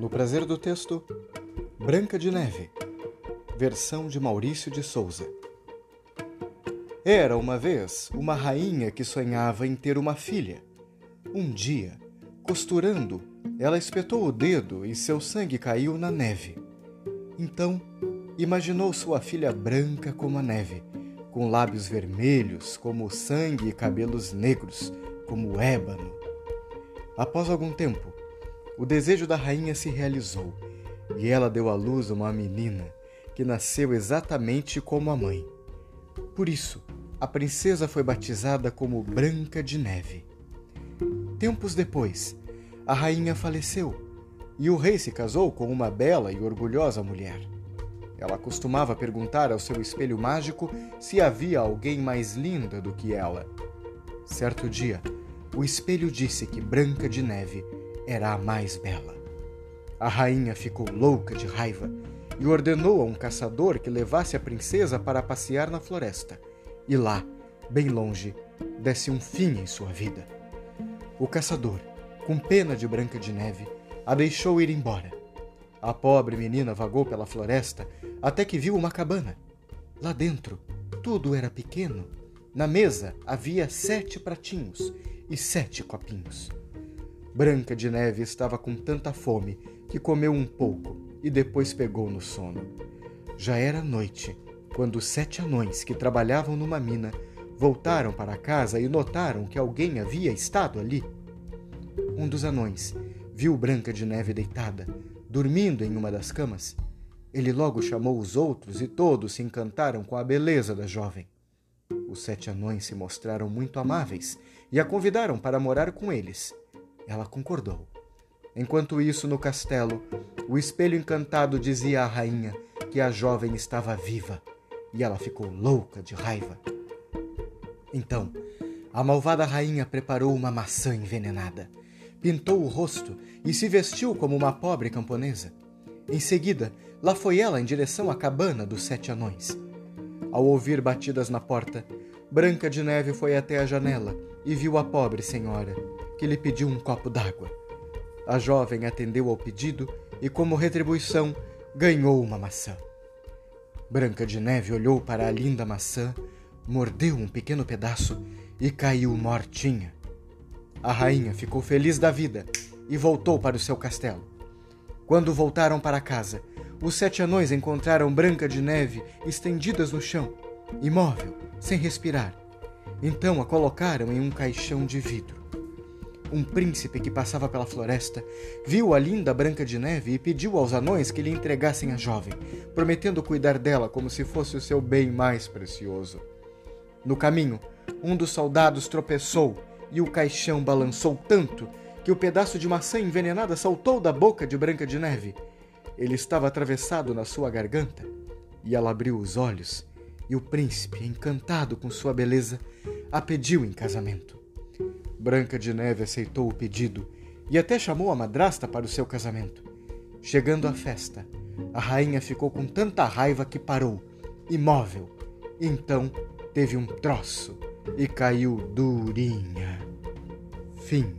No prazer do texto, Branca de Neve, versão de Maurício de Souza. Era uma vez uma rainha que sonhava em ter uma filha. Um dia, costurando, ela espetou o dedo e seu sangue caiu na neve. Então, imaginou sua filha branca como a neve, com lábios vermelhos como o sangue e cabelos negros como o ébano. Após algum tempo, o desejo da rainha se realizou e ela deu à luz uma menina que nasceu exatamente como a mãe. Por isso, a princesa foi batizada como Branca de Neve. Tempos depois, a rainha faleceu e o rei se casou com uma bela e orgulhosa mulher. Ela costumava perguntar ao seu espelho mágico se havia alguém mais linda do que ela. Certo dia, o espelho disse que Branca de Neve era a mais bela. A rainha ficou louca de raiva e ordenou a um caçador que levasse a princesa para passear na floresta. E lá, bem longe, desse um fim em sua vida. O caçador, com pena de Branca de Neve, a deixou ir embora. A pobre menina vagou pela floresta até que viu uma cabana. Lá dentro, tudo era pequeno. Na mesa havia sete pratinhos e sete copinhos. Branca de Neve estava com tanta fome que comeu um pouco e depois pegou no sono. Já era noite quando os sete anões que trabalhavam numa mina voltaram para casa e notaram que alguém havia estado ali. Um dos anões viu Branca de Neve deitada, dormindo em uma das camas. Ele logo chamou os outros e todos se encantaram com a beleza da jovem. Os sete anões se mostraram muito amáveis e a convidaram para morar com eles ela concordou. Enquanto isso, no castelo, o espelho encantado dizia à rainha que a jovem estava viva e ela ficou louca de raiva. Então, a malvada rainha preparou uma maçã envenenada, pintou o rosto e se vestiu como uma pobre camponesa. Em seguida, lá foi ela em direção à cabana dos sete anões. Ao ouvir batidas na porta, Branca de Neve foi até a janela e viu a pobre senhora, que lhe pediu um copo d'água. A jovem atendeu ao pedido e, como retribuição, ganhou uma maçã. Branca de Neve olhou para a linda maçã, mordeu um pequeno pedaço e caiu mortinha. A rainha ficou feliz da vida e voltou para o seu castelo. Quando voltaram para casa, os sete anões encontraram Branca de Neve estendidas no chão, imóvel, sem respirar. Então a colocaram em um caixão de vidro. Um príncipe que passava pela floresta viu a linda Branca de Neve e pediu aos anões que lhe entregassem a jovem, prometendo cuidar dela como se fosse o seu bem mais precioso. No caminho, um dos soldados tropeçou e o caixão balançou tanto que o pedaço de maçã envenenada saltou da boca de Branca de Neve. Ele estava atravessado na sua garganta e ela abriu os olhos e o príncipe, encantado com sua beleza, a pediu em casamento. Branca de Neve aceitou o pedido e até chamou a madrasta para o seu casamento. Chegando à festa, a rainha ficou com tanta raiva que parou, imóvel. Então teve um troço e caiu durinha. Fim.